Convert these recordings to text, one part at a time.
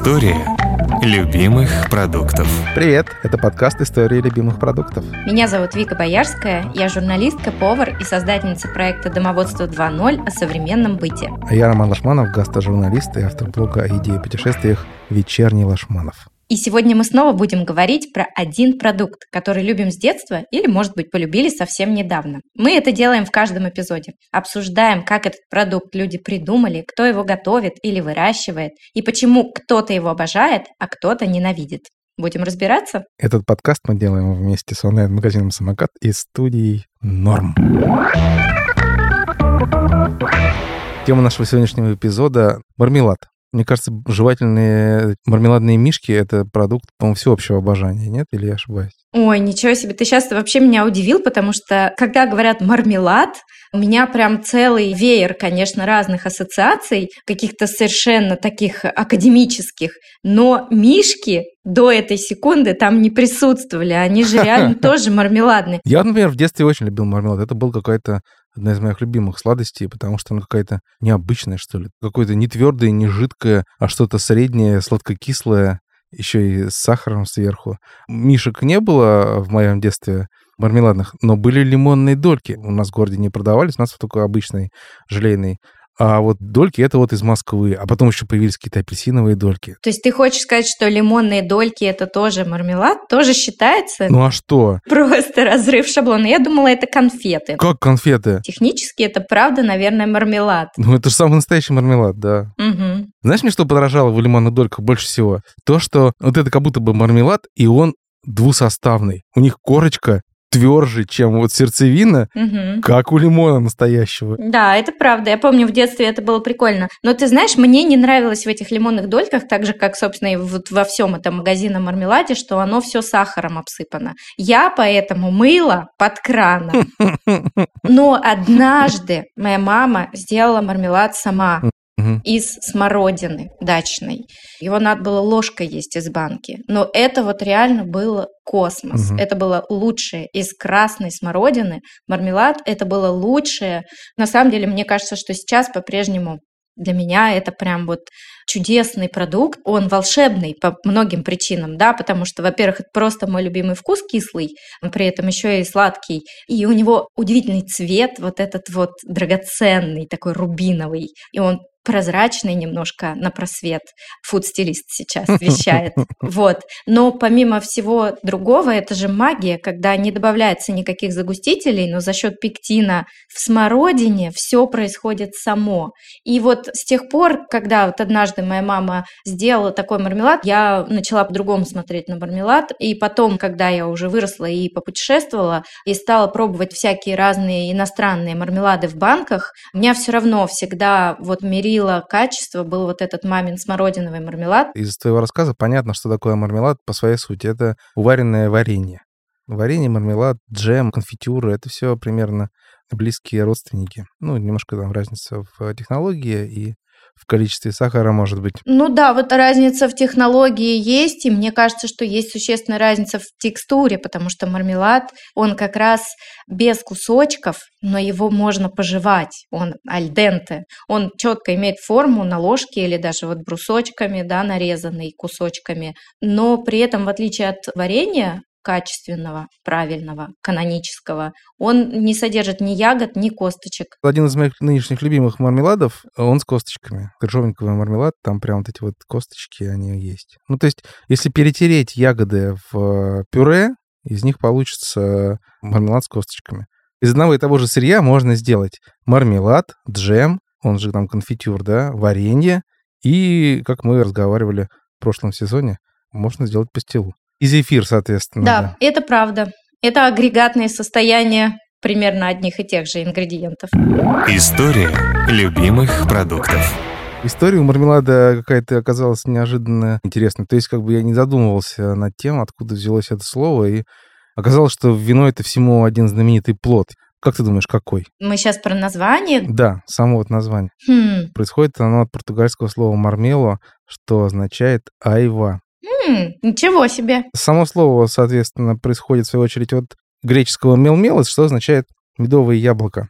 История любимых продуктов. Привет, это подкаст «История любимых продуктов». Меня зовут Вика Боярская, я журналистка, повар и создательница проекта «Домоводство 2.0» о современном быте. А я Роман Лашманов, гастрожурналист и автор блога о еде и путешествиях «Вечерний Лашманов». И сегодня мы снова будем говорить про один продукт, который любим с детства или, может быть, полюбили совсем недавно. Мы это делаем в каждом эпизоде. Обсуждаем, как этот продукт люди придумали, кто его готовит или выращивает, и почему кто-то его обожает, а кто-то ненавидит. Будем разбираться? Этот подкаст мы делаем вместе с онлайн-магазином «Самокат» и студией «Норм». Тема нашего сегодняшнего эпизода – мармелад. Мне кажется, жевательные мармеладные мишки — это продукт, по-моему, всеобщего обожания, нет? Или я ошибаюсь? Ой, ничего себе, ты сейчас вообще меня удивил, потому что, когда говорят мармелад, у меня прям целый веер, конечно, разных ассоциаций, каких-то совершенно таких академических, но мишки до этой секунды там не присутствовали, они же реально тоже мармеладные. Я, например, в детстве очень любил мармелад. Это был какой-то одна из моих любимых сладостей, потому что она какая-то необычная, что ли. Какое-то не твердое, не жидкое, а что-то среднее, сладко-кислое, еще и с сахаром сверху. Мишек не было в моем детстве мармеладных, но были лимонные дольки. У нас в городе не продавались, у нас только обычный желейный а вот дольки это вот из Москвы, а потом еще появились какие-то апельсиновые дольки. То есть ты хочешь сказать, что лимонные дольки это тоже мармелад, тоже считается? Ну а что? Просто разрыв шаблона. Я думала, это конфеты. Как конфеты? Технически это правда, наверное, мармелад. Ну это же самый настоящий мармелад, да. Угу. Знаешь, мне что подорожало в лимонных дольках больше всего? То, что вот это как будто бы мармелад, и он двусоставный. У них корочка тверже, чем вот сердцевина, угу. как у лимона настоящего. Да, это правда. Я помню, в детстве это было прикольно. Но ты знаешь, мне не нравилось в этих лимонных дольках, так же, как, собственно, и вот во всем этом магазинном мармеладе, что оно все сахаром обсыпано. Я поэтому мыла под краном. Но однажды моя мама сделала мармелад сама. Из смородины дачной. Его надо было ложкой есть из банки. Но это вот реально было космос. Угу. Это было лучшее из красной смородины. Мармелад это было лучшее. На самом деле, мне кажется, что сейчас по-прежнему для меня это прям вот чудесный продукт. Он волшебный по многим причинам, да, потому что, во-первых, это просто мой любимый вкус кислый, но при этом еще и сладкий. И у него удивительный цвет, вот этот вот драгоценный, такой рубиновый. И он прозрачный немножко на просвет. Фуд-стилист сейчас вещает. Вот. Но помимо всего другого, это же магия, когда не добавляется никаких загустителей, но за счет пектина в смородине все происходит само. И вот с тех пор, когда вот однажды моя мама сделала такой мармелад, я начала по-другому смотреть на мармелад. И потом, когда я уже выросла и попутешествовала, и стала пробовать всякие разные иностранные мармелады в банках, меня все равно всегда вот мерили определило качество, был вот этот мамин смородиновый мармелад. Из твоего рассказа понятно, что такое мармелад по своей сути. Это уваренное варенье. Варенье, мармелад, джем, конфитюры — это все примерно близкие родственники. Ну, немножко там разница в технологии и в количестве сахара, может быть. Ну да, вот разница в технологии есть, и мне кажется, что есть существенная разница в текстуре, потому что мармелад, он как раз без кусочков, но его можно пожевать, он альденте, он четко имеет форму на ложке или даже вот брусочками, да, нарезанный кусочками, но при этом, в отличие от варенья, качественного, правильного, канонического. Он не содержит ни ягод, ни косточек. Один из моих нынешних любимых мармеладов, он с косточками. Крыжовниковый мармелад, там прям вот эти вот косточки, они есть. Ну, то есть, если перетереть ягоды в пюре, из них получится мармелад с косточками. Из одного и того же сырья можно сделать мармелад, джем, он же там конфитюр, да, варенье, и, как мы разговаривали в прошлом сезоне, можно сделать пастилу. И зефир, соответственно. Да, да, это правда. Это агрегатные состояния примерно одних и тех же ингредиентов. История любимых продуктов. История у мармелада какая-то оказалась неожиданно интересной. То есть как бы я не задумывался над тем, откуда взялось это слово, и оказалось, что вино — это всему один знаменитый плод. Как ты думаешь, какой? Мы сейчас про название? Да, само вот название. Хм. Происходит оно от португальского слова «мармело», что означает «айва». Ничего себе. Само слово, соответственно, происходит, в свою очередь, от греческого мелмелос, что означает медовое яблоко.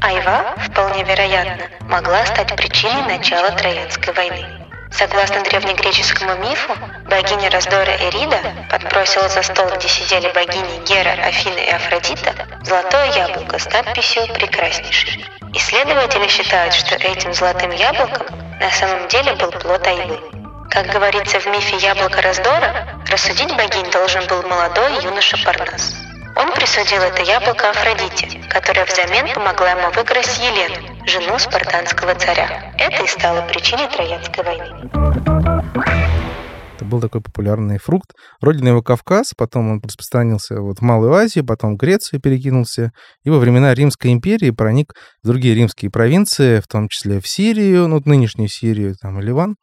Айва, вполне вероятно, могла стать причиной начала Троянской войны. Согласно древнегреческому мифу, богиня раздора Эрида подбросила за стол, где сидели богини Гера, Афина и Афродита, золотое яблоко с надписью «Прекраснейший». Исследователи считают, что этим золотым яблоком на самом деле был плод Айвы. Как говорится в мифе «Яблоко раздора», рассудить богинь должен был молодой юноша Парнас. Он присудил это яблоко Афродите, которая взамен помогла ему выкрасть Елену, жену спартанского царя. Это и стало причиной Троянской войны. Это был такой популярный фрукт. Родина его Кавказ, потом он распространился вот в Малую Азию, потом в Грецию перекинулся, и во времена Римской империи проник в другие римские провинции, в том числе в Сирию, ну, нынешнюю Сирию, там, Ливан,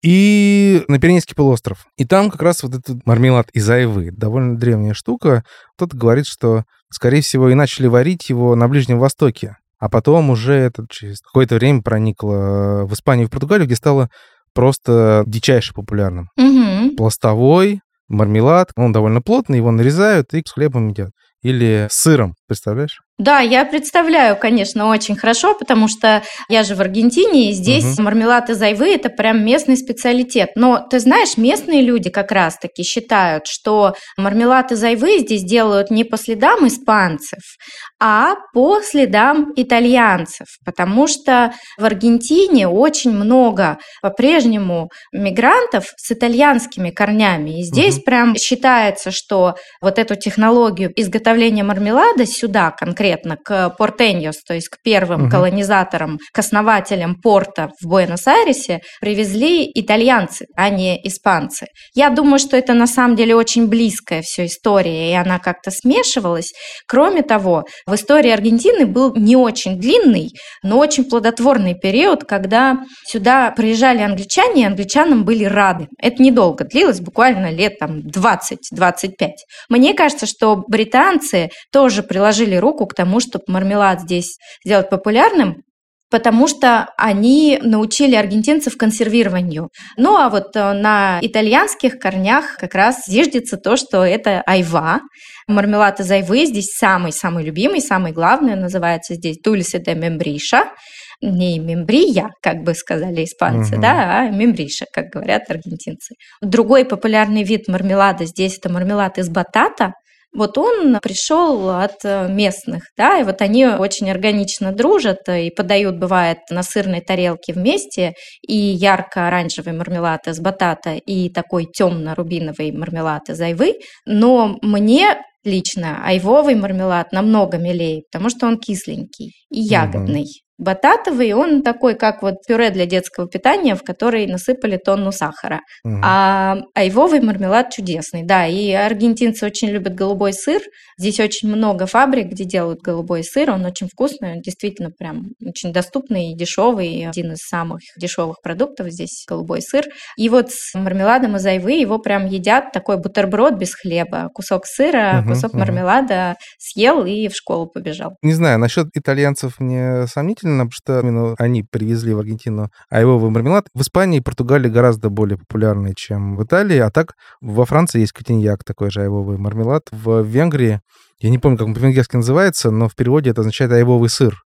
и на Пиренейский полуостров. И там как раз вот этот мармелад из айвы, довольно древняя штука. Кто-то говорит, что, скорее всего, и начали варить его на Ближнем Востоке. А потом уже это через какое-то время проникло в Испанию и в Португалию, где стало просто дичайше популярным. Угу. Пластовой, мармелад, он довольно плотный, его нарезают и с хлебом едят. Или с сыром, представляешь? Да, я представляю, конечно, очень хорошо, потому что я же в Аргентине, и здесь Мгм. мармелад из айвы – это прям местный специалитет. Но, ты знаешь, местные люди как раз-таки считают, что мармелад из айвы здесь делают не по следам испанцев, а по следам итальянцев, потому что в Аргентине очень много по-прежнему мигрантов с итальянскими корнями. И здесь Мгм. прям считается, что вот эту технологию изготовления мармелада сюда конкретно, к Портеньос, то есть к первым Мгм. колонизаторам, к основателям порта в Буэнос-Айресе, привезли итальянцы, а не испанцы. Я думаю, что это на самом деле очень близкая все история, и она как-то смешивалась. Кроме того, в истории Аргентины был не очень длинный, но очень плодотворный период, когда сюда приезжали англичане, и англичанам были рады. Это недолго длилось, буквально лет там 20-25. Мне кажется, что британцы тоже приложили руку к тому, чтобы мармелад здесь сделать популярным, потому что они научили аргентинцев консервированию. Ну а вот э, на итальянских корнях как раз зиждется то, что это айва. Мармелад из айвы здесь самый-самый любимый, самый главный, называется здесь дульсе де мембриша. Не мембрия, как бы сказали испанцы, Мгм. да, а мембриша, как говорят аргентинцы. Другой популярный вид мармелада здесь это мармелад из батата. Вот он пришел от э, местных, да, и вот они очень органично дружат и подают, бывает, на сырной тарелке вместе и ярко-оранжевый мармелад из батата, и такой темно-рубиновый мармелад из айвы. Но мне лично айвовый мармелад намного милее, потому что он кисленький и ягодный. Бататовый, он такой, как вот пюре для детского питания, в который насыпали тонну сахара. Мгм. А айвовый мармелад чудесный, да. И аргентинцы очень любят голубой сыр. Здесь очень много фабрик, где делают голубой сыр. Он очень вкусный, он действительно прям очень доступный и дешевый. Один из самых дешевых продуктов здесь голубой сыр. И вот с мармеладом из айвы его прям едят такой бутерброд без хлеба. Кусок сыра, Мгм, кусок мгм. мармелада съел и в школу побежал. Не знаю, насчет итальянцев мне сомнительно, потому что именно они привезли в Аргентину айвовый мармелад. В Испании и Португалии гораздо более популярный, чем в Италии. А так во Франции есть котиньяк, такой же айвовый мармелад. В Венгрии, я не помню, как он по-венгерски называется, но в переводе это означает айвовый сыр.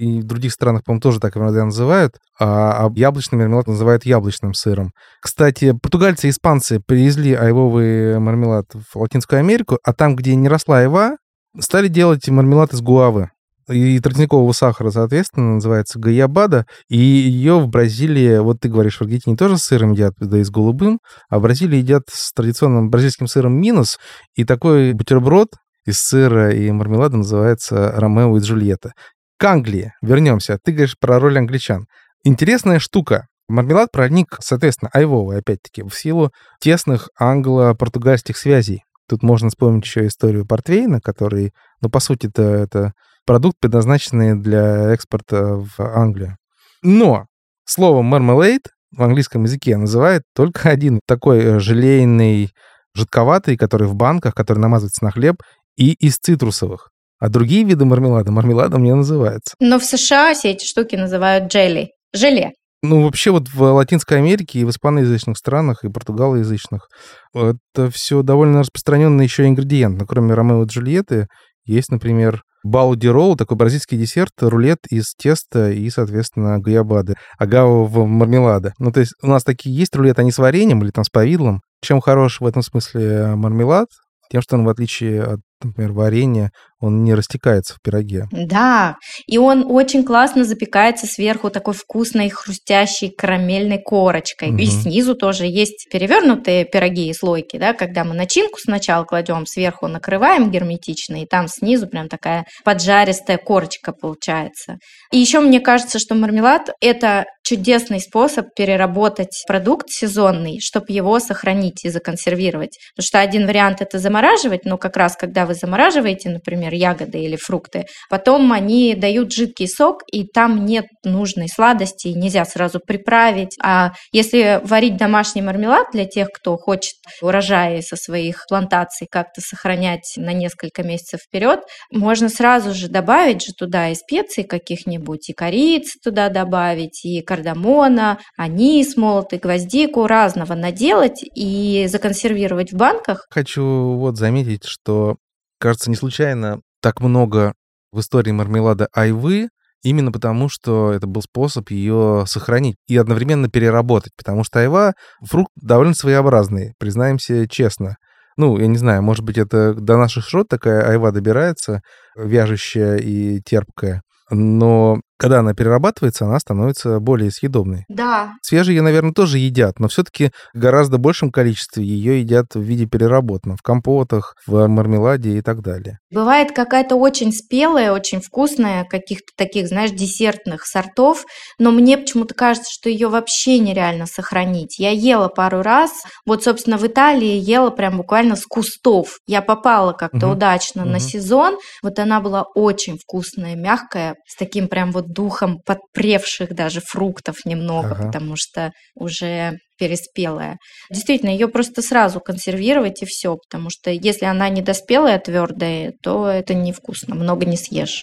И в других странах, по-моему, тоже так иногда называют. А, а яблочный мармелад называют яблочным сыром. Кстати, португальцы и испанцы привезли айвовый мармелад в Латинскую Америку, а там, где не росла айва, стали делать мармелад из гуавы и тростникового сахара, соответственно, называется гаябада. И ее в Бразилии, вот ты говоришь, в Аргентине тоже с сыром едят, да и с голубым, а в Бразилии едят с традиционным бразильским сыром минус. И такой бутерброд из сыра и мармелада называется Ромео и Джульетта. К Англии вернемся. Ты говоришь про роль англичан. Интересная штука. Мармелад проник, соответственно, айвовый, опять-таки, в силу тесных англо-португальских связей. Тут можно вспомнить еще историю портвейна, который, ну, по сути это, это продукт, предназначенный для экспорта в Англию. Но слово marmalade в английском языке называет только один такой э, желейный, жидковатый, который в банках, который намазывается на хлеб, и из цитрусовых. А другие виды мармелада мармеладом не называются. Но в США все эти штуки называют джелли. Желе. Ну, вообще вот в Латинской Америке и в испаноязычных странах, и португалоязычных это все довольно распространенный еще ингредиент. Но кроме Ромео и Джульетты есть, например, Бауди ролл, такой бразильский десерт, рулет из теста и, соответственно, гуябады, агавового мармелада. Ну, то есть у нас такие есть рулеты, они с вареньем или там с повидлом. Чем хорош в этом смысле мармелад? Тем, что он, в отличие от например, варенье, он не растекается в пироге. Да, и он очень классно запекается сверху такой вкусной, хрустящей карамельной корочкой. Угу. И снизу тоже есть перевернутые пироги и слойки, да, когда мы начинку сначала кладем, сверху накрываем герметично, и там снизу прям такая поджаристая корочка получается. И еще мне кажется, что мармелад – это чудесный способ переработать продукт сезонный, чтобы его сохранить и законсервировать. Потому что один вариант – это замораживать, но как раз когда вы замораживаете, например, ягоды или фрукты, потом они дают жидкий сок, и там нет нужной сладости, нельзя сразу приправить. А если варить домашний мармелад для тех, кто хочет урожаи со своих плантаций как-то сохранять на несколько месяцев вперед, можно сразу же добавить же туда и специи каких-нибудь, и корицы туда добавить, и кардамона, анис молотый, гвоздику, разного наделать и законсервировать в банках. Хочу вот заметить, что Кажется, не случайно так много в истории мармелада айвы, именно потому, что это был способ ее сохранить и одновременно переработать, потому что айва — фрукт довольно своеобразный, признаемся честно. Ну, я не знаю, может быть, это до наших широт такая айва добирается, вяжущая и терпкая. Но когда она перерабатывается, она становится более съедобной. Да. Свежие, наверное, тоже едят, но все-таки в гораздо большем количестве ее едят в виде переработанного, в компотах, в мармеладе и так далее. Бывает какая-то очень спелая, очень вкусная, каких-то таких, знаешь, десертных сортов, но мне почему-то кажется, что ее вообще нереально сохранить. Я ела пару раз, вот, собственно, в Италии ела прям буквально с кустов. Я попала как-то угу. удачно угу. на сезон, вот она была очень вкусная, мягкая, с таким прям вот духом подпревших даже фруктов немного, ага. потому что уже переспелая. Действительно, ее просто сразу консервировать и все, потому что если она недоспелая, твердая, то это невкусно, много не съешь.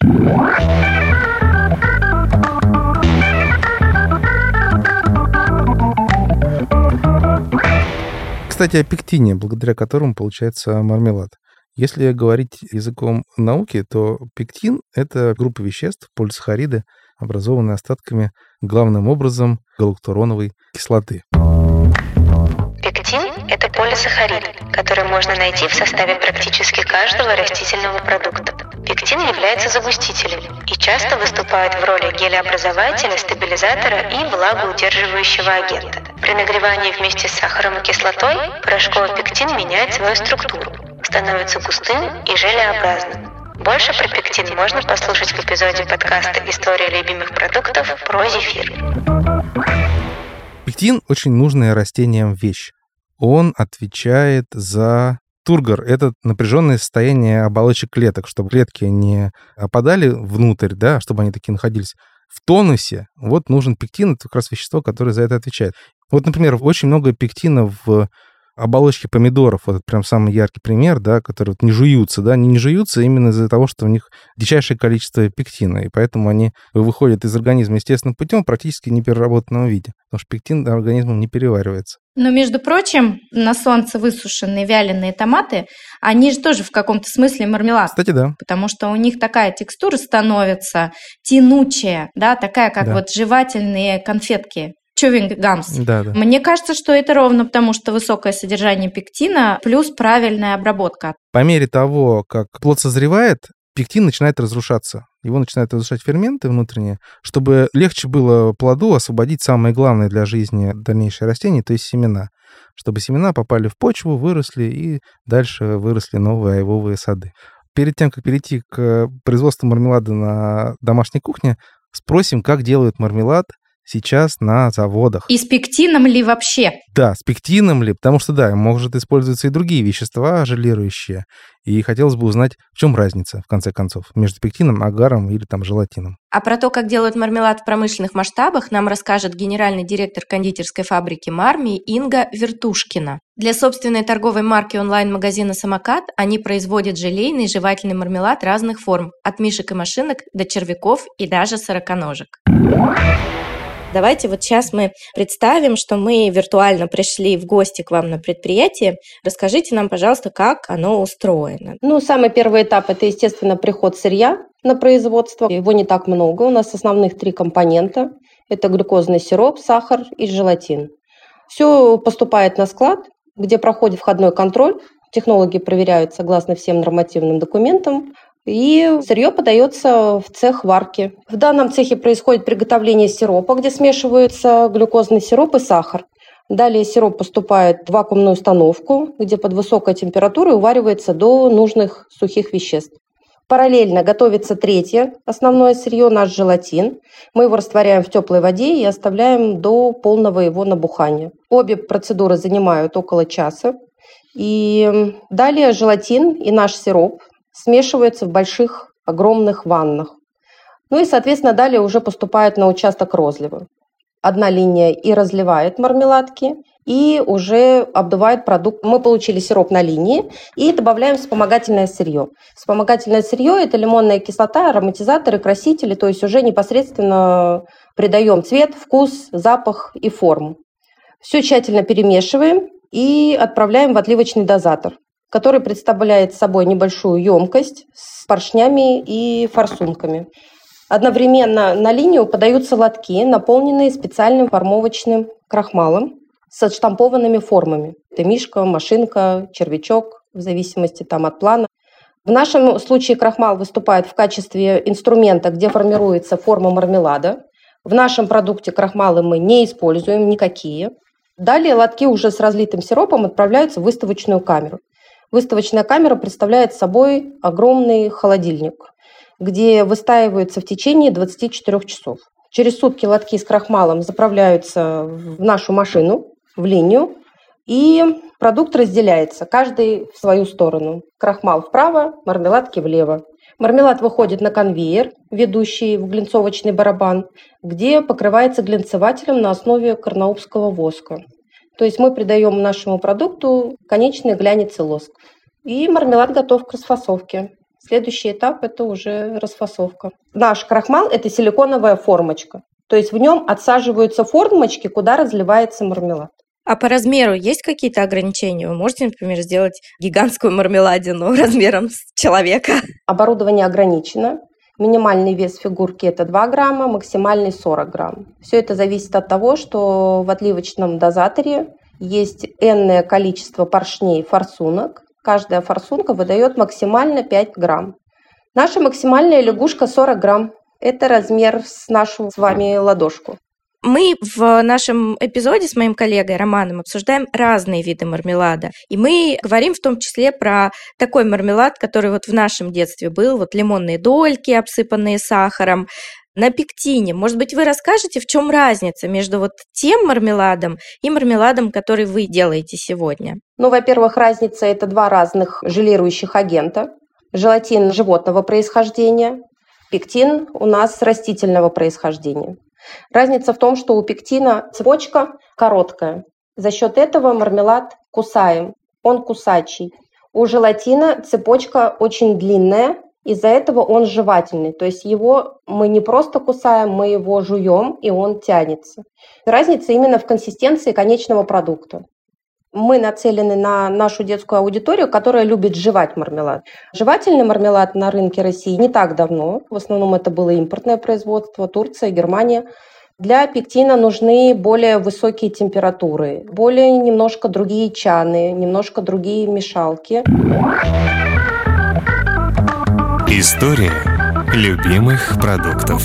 Кстати, о пектине, благодаря которому получается мармелад. Если говорить языком науки, то пектин — это группа веществ, полисахариды, образованные остатками главным образом галактуроновой кислоты. Пектин – это полисахарид, который можно найти в составе практически каждого растительного продукта. Пектин является загустителем и часто выступает в роли гелеобразователя, стабилизатора и влагоудерживающего агента. При нагревании вместе с сахаром и кислотой порошковый пектин меняет свою структуру, становится густым и желеобразным. Больше про пектин можно послушать в эпизоде подкаста «История любимых продуктов» про зефир. Пектин – очень нужная растениям вещь. Он отвечает за тургор – это напряженное состояние оболочек клеток, чтобы клетки не опадали внутрь, да, чтобы они такие находились в тонусе. Вот нужен пектин, это как раз вещество, которое за это отвечает. Вот, например, очень много пектина в оболочки помидоров, вот это прям самый яркий пример, да, которые вот не жуются, да, они не жуются именно из-за того, что у них дичайшее количество пектина, и поэтому они выходят из организма естественным путем практически не переработанном виде, потому что пектин организмом не переваривается. Но, между прочим, на солнце высушенные вяленые томаты, они же тоже в каком-то смысле мармелад. Кстати, да. Потому что у них такая текстура становится тянучая, да, такая, как да. вот жевательные конфетки chewing gums. Да, да. Мне кажется, что это ровно потому, что высокое содержание пектина плюс правильная обработка. По мере того, как плод созревает, пектин начинает разрушаться. Его начинают разрушать ферменты внутренние, чтобы легче было плоду освободить самое главное для жизни дальнейшее растение, то есть семена. Чтобы семена попали в почву, выросли и дальше выросли новые айвовые сады. Перед тем, как перейти к производству мармелада на домашней кухне, спросим, как делают мармелад сейчас на заводах. И с пектином ли вообще? Да, с пектином ли, потому что, да, может использоваться и другие вещества желирующие. И хотелось бы узнать, в чем разница, в конце концов, между пектином, агаром или там желатином. А про то, как делают мармелад в промышленных масштабах, нам расскажет генеральный директор кондитерской фабрики «Марми» Инга Вертушкина. Для собственной торговой марки онлайн-магазина «Самокат» они производят желейный и жевательный мармелад разных форм, от мишек и машинок до червяков и даже сороконожек. Давайте вот сейчас мы представим, что мы виртуально пришли в гости к вам на предприятие. Расскажите нам, пожалуйста, как оно устроено. Ну, самый первый этап – это, естественно, приход сырья на производство. Его не так много. У нас основных три компонента. Это глюкозный сироп, сахар и желатин. Все поступает на склад, где проходит входной контроль. Технологи проверяют согласно всем нормативным документам, и сырье подается в цех варки. В данном цехе происходит приготовление сиропа, где смешиваются глюкозный сироп и сахар. Далее сироп поступает в вакуумную установку, где под высокой температурой уваривается до нужных сухих веществ. Параллельно готовится третье основное сырье, наш желатин. Мы его растворяем в теплой воде и оставляем до полного его набухания. Обе процедуры занимают около часа. И далее желатин и наш сироп смешиваются в больших, огромных ваннах. Ну и, соответственно, далее уже поступает на участок розлива. Одна линия и разливает мармеладки, и уже обдувает продукт. Мы получили сироп на линии и добавляем вспомогательное сырье. Вспомогательное сырье – это лимонная кислота, ароматизаторы, красители, то есть уже непосредственно придаем цвет, вкус, запах и форму. Все тщательно перемешиваем и отправляем в отливочный дозатор который представляет собой небольшую емкость с поршнями и форсунками. Одновременно на линию подаются лотки, наполненные специальным формовочным крахмалом с отштампованными формами. Это мишка, машинка, червячок, в зависимости там, от плана. В нашем случае крахмал выступает в качестве инструмента, где формируется форма мармелада. В нашем продукте крахмалы мы не используем никакие. Далее лотки уже с разлитым сиропом отправляются в выставочную камеру. Выставочная камера представляет собой огромный холодильник, где выстаиваются в течение 24 часов. Через сутки лотки с крахмалом заправляются в нашу машину, в линию, и продукт разделяется, каждый в свою сторону. Крахмал вправо, мармеладки влево. Мармелад выходит на конвейер, ведущий в глинцовочный барабан, где покрывается глинцевателем на основе карнаубского воска. То есть мы придаем нашему продукту конечный глянец и лоск. И мармелад готов к расфасовке. Следующий этап – это уже расфасовка. Наш крахмал – это силиконовая формочка. То есть в нем отсаживаются формочки, куда разливается мармелад. А по размеру есть какие-то ограничения? Вы можете, например, сделать гигантскую мармеладину размером с человека? Оборудование ограничено. Минимальный вес фигурки это 2 грамма, максимальный 40 грамм. Все это зависит от того, что в отливочном дозаторе есть энное количество поршней форсунок. Каждая форсунка выдает максимально 5 грамм. Наша максимальная лягушка 40 грамм. Это размер с нашу с вами ладошку. Мы в нашем эпизоде с моим коллегой Романом обсуждаем разные виды мармелада. И мы говорим в том числе про такой мармелад, который вот в нашем детстве был, вот лимонные дольки, обсыпанные сахаром, на пектине. Может быть, вы расскажете, в чем разница между вот тем мармеладом и мармеладом, который вы делаете сегодня? Ну, во-первых, разница – это два разных желирующих агента. Желатин животного происхождения, пектин у нас растительного происхождения. Разница в том, что у пектина цепочка короткая. За счет этого мармелад кусаем, он кусачий. У желатина цепочка очень длинная, из-за этого он жевательный. То есть его мы не просто кусаем, мы его жуем, и он тянется. Разница именно в консистенции конечного продукта мы нацелены на нашу детскую аудиторию, которая любит жевать мармелад. Жевательный мармелад на рынке России не так давно. В основном это было импортное производство, Турция, Германия. Для пектина нужны более высокие температуры, более немножко другие чаны, немножко другие мешалки. История любимых продуктов.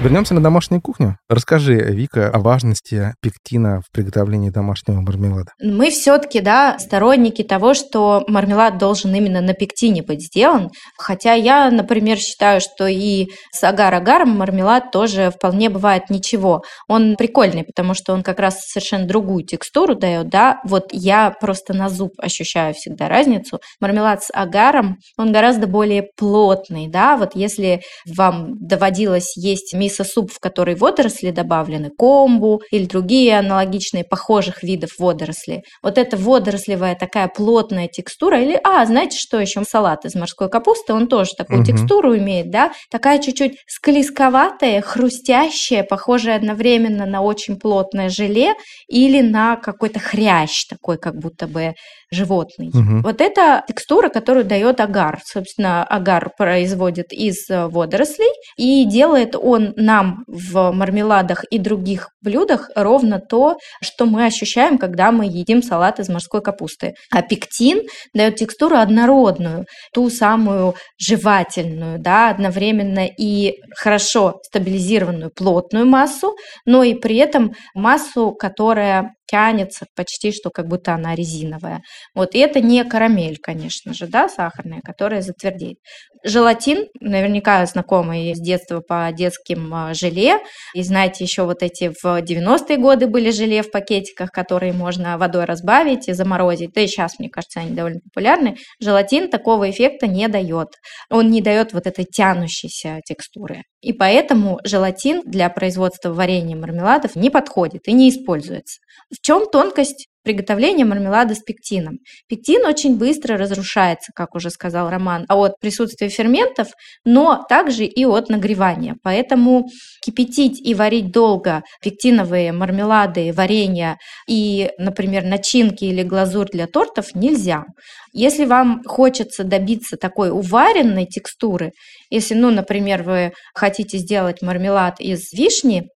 Вернемся на домашнюю кухню. Расскажи, Вика, о важности пектина в приготовлении домашнего мармелада. Мы все-таки, да, сторонники того, что мармелад должен именно на пектине быть сделан. Хотя я, например, считаю, что и с агар-агаром мармелад тоже вполне бывает ничего. Он прикольный, потому что он как раз совершенно другую текстуру дает, да. Вот я просто на зуб ощущаю всегда разницу. Мармелад с агаром, он гораздо более плотный, да. Вот если вам доводилось есть мисо-суп, в который водоросли добавлены, комбу или другие аналогичные похожих видов водорослей. Вот эта водорослевая такая плотная текстура, или, а, знаете, что еще? Салат из морской капусты, он тоже такую угу. текстуру имеет, да, такая чуть-чуть склизковатая, хрустящая, похожая одновременно на очень плотное желе или на какой-то хрящ такой, как будто бы животный. Угу. Вот это текстура, которую дает агар. Собственно, агар производит из э, водорослей, и делает он нам в мармеладах и других блюдах ровно то, что мы ощущаем, когда мы едим салат из морской капусты. А пектин дает текстуру однородную, ту самую жевательную, да, одновременно и хорошо стабилизированную плотную массу, но и при этом массу, которая тянется почти что как будто она резиновая. Вот, и это не карамель, конечно же, да, сахарная, которая затвердеет. Желатин, наверняка знакомый с детства по детским а, желе, и знаете, еще вот эти в 90-е годы были желе в пакетиках, которые можно водой разбавить и заморозить, да и сейчас, мне кажется, они довольно популярны. Желатин такого эффекта не дает. Он не дает вот этой тянущейся текстуры. И поэтому желатин для производства варенья и мармеладов не подходит и не используется. В чем тонкость приготовления мармелада с пектином? Пектин очень быстро разрушается, как уже сказал Роман, от присутствия ферментов, но также и от нагревания. Поэтому кипятить и варить долго пектиновые мармелады, варенья и, например, начинки или глазурь для тортов нельзя. Если вам хочется добиться такой уваренной текстуры, если, ну, например, вы хотите сделать мармелад из вишни,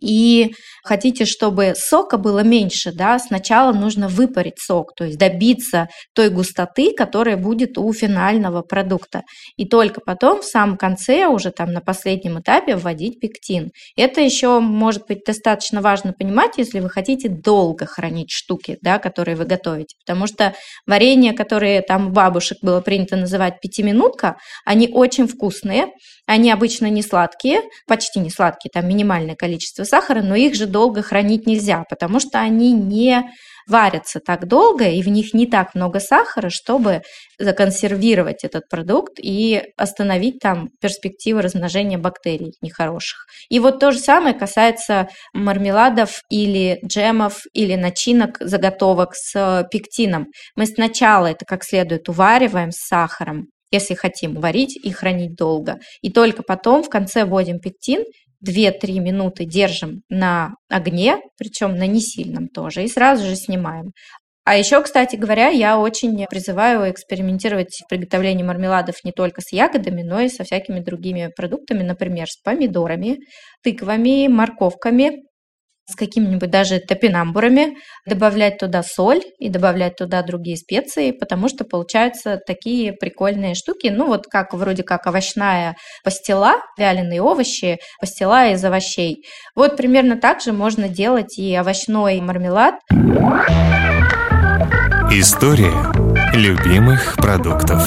и хотите, чтобы сока было меньше, да, сначала нужно выпарить сок, то есть добиться той густоты, которая будет у финального продукта. И только потом в самом конце, уже там на последнем этапе, вводить пектин. Это еще может быть достаточно важно понимать, если вы хотите долго хранить штуки, да, которые вы готовите. Потому что варенье, которые там у бабушек было принято называть пятиминутка, они очень вкусные, они обычно не сладкие, почти не сладкие, там минимальное количество сахара, но их же долго хранить нельзя, потому что они не варятся так долго, и в них не так много сахара, чтобы законсервировать этот продукт и остановить там перспективы размножения бактерий нехороших. И вот то же самое касается мармеладов или джемов или начинок, заготовок с пектином. Мы сначала это как следует увариваем с сахаром, если хотим варить и хранить долго. И только потом в конце вводим пектин, 2-3 минуты держим на огне, причем на несильном тоже, и сразу же снимаем. А еще, кстати говоря, я очень призываю экспериментировать в приготовлении мармеладов не только с ягодами, но и со всякими другими продуктами, например, с помидорами, тыквами, морковками, с какими-нибудь даже топинамбурами, добавлять туда соль и добавлять туда другие специи, потому что получаются такие прикольные штуки, ну вот как вроде как овощная пастила, вяленые овощи, пастила из овощей. Вот примерно так же можно делать и овощной мармелад. История любимых продуктов.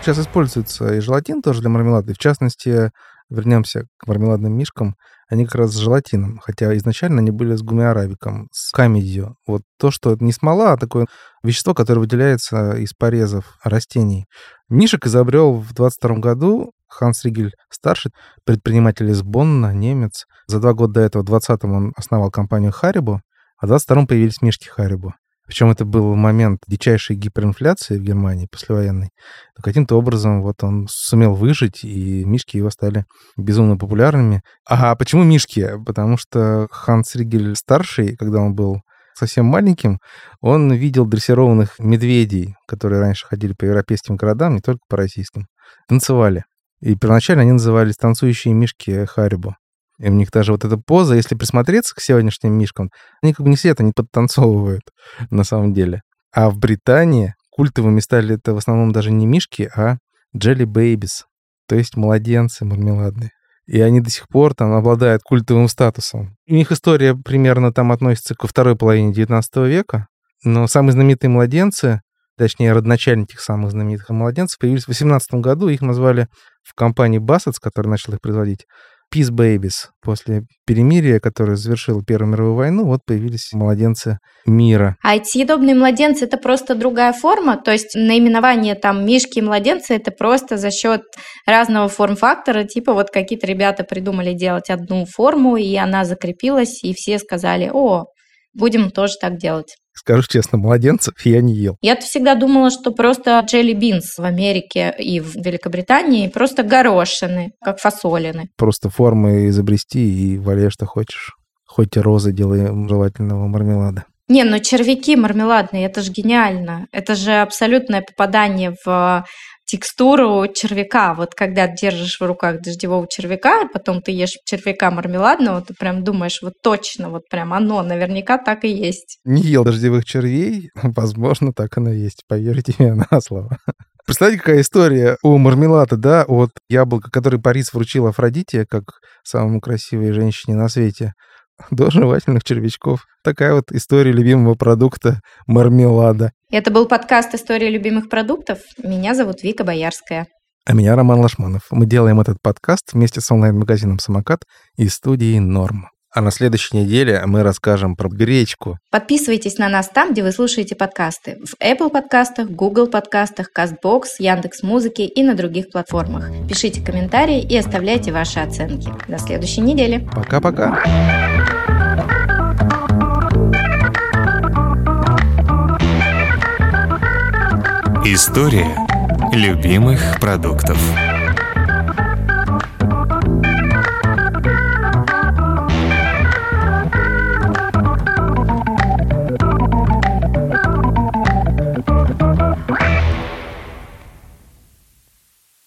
Сейчас используется и желатин тоже для мармелада, и в частности вернемся к мармеладным мишкам, они как раз с желатином, хотя изначально они были с гумиарабиком, с камедью. Вот то, что не смола, а такое вещество, которое выделяется из порезов растений. Мишек изобрел в 22 году Ханс Ригель старший, предприниматель из Бонна, немец. За два года до этого, в 20-м, он основал компанию Харибо, а в 22-м появились мишки Харибо. Причем это был момент дичайшей гиперинфляции в Германии послевоенной. Но каким-то образом вот он сумел выжить, и мишки его стали безумно популярными. А почему мишки? Потому что Ханс Ригель старший, когда он был совсем маленьким, он видел дрессированных медведей, которые раньше ходили по европейским городам, не только по российским, танцевали. И первоначально они назывались «танцующие мишки Харибо». И у них даже вот эта поза, если присмотреться к сегодняшним мишкам, они как бы не сидят, они подтанцовывают на самом деле. А в Британии культовыми стали это в основном даже не мишки, а jelly babies, то есть младенцы мармеладные. И они до сих пор там обладают культовым статусом. У них история примерно там относится ко второй половине 19 века, но самые знаменитые младенцы, точнее, родоначальники этих самых знаменитых младенцев, появились в 18 году, их назвали в компании Бассетс, которая начала их производить, Peace Babies. После перемирия, которое завершило Первую мировую войну, вот появились младенцы мира. А эти съедобные младенцы – это просто другая форма? То есть наименование там «мишки и младенцы» – это просто за счет разного форм-фактора, типа вот какие-то ребята придумали делать одну форму, и она закрепилась, и все сказали «О, будем тоже так делать». Скажу честно, младенцев я не ел. Я-то всегда думала, что просто джелли бинс в Америке и в Великобритании просто горошины, как фасолины. Просто формы изобрести и валяй, что хочешь. Хоть розы делаем желательного мармелада. Не, ну червяки мармеладные, это же гениально. Это же абсолютное попадание в текстуру червяка. Вот когда держишь в руках дождевого червяка, потом ты ешь червяка мармеладного, ты прям думаешь, вот точно, вот прям оно наверняка так и есть. Не ел дождевых червей, возможно, так оно и есть. Поверьте мне на слово. Представляете, какая история у мармелада, да, от яблока, который Парис вручил Афродите, как самому красивой женщине на свете, до жевательных червячков. Такая вот история любимого продукта мармелада. Это был подкаст «История любимых продуктов». Меня зовут Вика Боярская. А меня Роман Лашманов. Мы делаем этот подкаст вместе с онлайн-магазином «Самокат» и студией «Норм». А на следующей неделе мы расскажем про гречку. Подписывайтесь на нас там, где вы слушаете подкасты. В Apple подкастах, Google подкастах, CastBox, Яндекс Музыки и на других платформах. Пишите комментарии и оставляйте ваши оценки. До следующей недели. Пока-пока. История любимых продуктов.